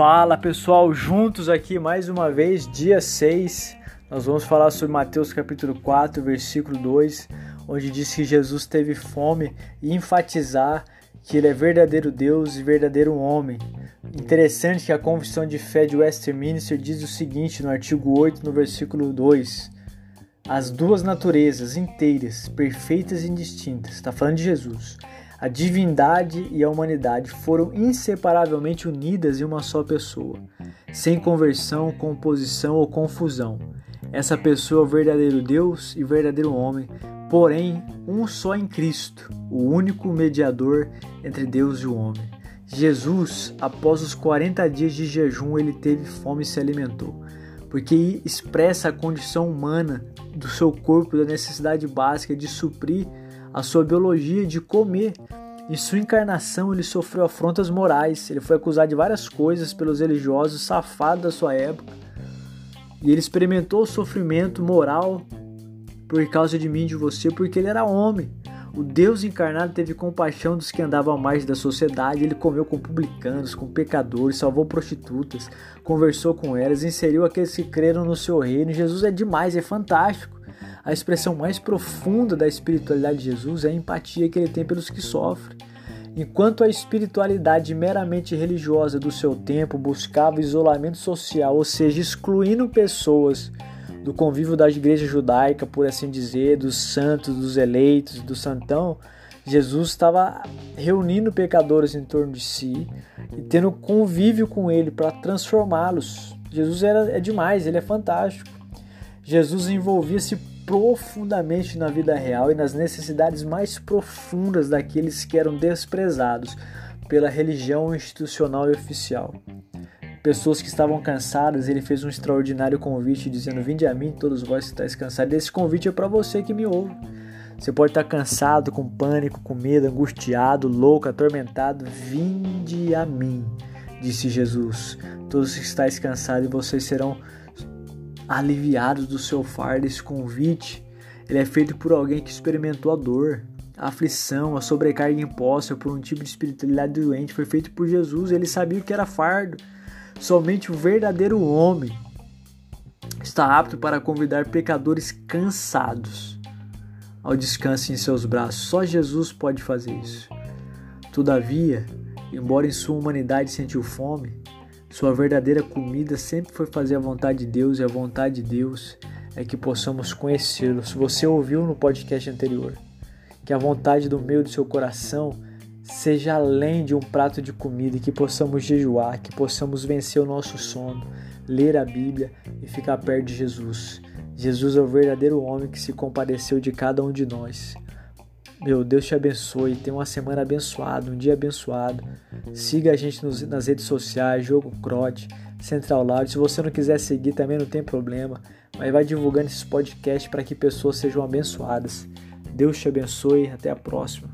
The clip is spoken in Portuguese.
Fala pessoal, juntos aqui mais uma vez, dia 6. Nós vamos falar sobre Mateus capítulo 4, versículo 2, onde diz que Jesus teve fome e enfatizar que ele é verdadeiro Deus e verdadeiro homem. Interessante que a confissão de fé de Westminster diz o seguinte no artigo 8, no versículo 2: As duas naturezas inteiras, perfeitas e indistintas, está falando de Jesus a divindade e a humanidade foram inseparavelmente unidas em uma só pessoa, sem conversão, composição ou confusão. Essa pessoa é o verdadeiro Deus e verdadeiro homem, porém um só em Cristo, o único mediador entre Deus e o homem. Jesus, após os 40 dias de jejum, ele teve fome e se alimentou, porque expressa a condição humana do seu corpo, da necessidade básica de suprir a sua biologia de comer. Em sua encarnação, ele sofreu afrontas morais. Ele foi acusado de várias coisas pelos religiosos safados da sua época. E ele experimentou sofrimento moral por causa de mim e de você, porque ele era homem. O Deus encarnado teve compaixão dos que andavam à margem da sociedade. Ele comeu com publicanos, com pecadores, salvou prostitutas, conversou com elas, inseriu aqueles que creram no seu reino. Jesus é demais, é fantástico. A expressão mais profunda da espiritualidade de Jesus é a empatia que ele tem pelos que sofrem. Enquanto a espiritualidade meramente religiosa do seu tempo buscava isolamento social, ou seja, excluindo pessoas do convívio da igreja judaica, por assim dizer, dos santos, dos eleitos, do santão, Jesus estava reunindo pecadores em torno de si e tendo convívio com ele para transformá-los. Jesus era, é demais, ele é fantástico. Jesus envolvia-se profundamente na vida real e nas necessidades mais profundas daqueles que eram desprezados pela religião institucional e oficial. Pessoas que estavam cansadas, ele fez um extraordinário convite dizendo: Vinde a mim, todos vós que estáis cansados. Esse convite é para você que me ouve. Você pode estar cansado, com pânico, com medo, angustiado, louco, atormentado. Vinde a mim, disse Jesus. Todos que estáis cansados vocês serão aliviados do seu fardo. Esse convite ele é feito por alguém que experimentou a dor, a aflição, a sobrecarga imposta por um tipo de espiritualidade doente. Foi feito por Jesus. Ele sabia o que era fardo. Somente o verdadeiro homem está apto para convidar pecadores cansados ao descanso em seus braços. Só Jesus pode fazer isso. Todavia, embora em sua humanidade sentiu fome, sua verdadeira comida sempre foi fazer a vontade de Deus e a vontade de Deus é que possamos conhecê-lo. Se você ouviu no podcast anterior, que a vontade do meio do seu coração seja além de um prato de comida e que possamos jejuar, que possamos vencer o nosso sono, ler a Bíblia e ficar perto de Jesus. Jesus é o verdadeiro homem que se compadeceu de cada um de nós. Meu Deus te abençoe. Tenha uma semana abençoada, um dia abençoado. Siga a gente nos, nas redes sociais, Jogo Crote, Central Loud. Se você não quiser seguir também não tem problema. Mas vai divulgando esses podcasts para que pessoas sejam abençoadas. Deus te abençoe. Até a próxima.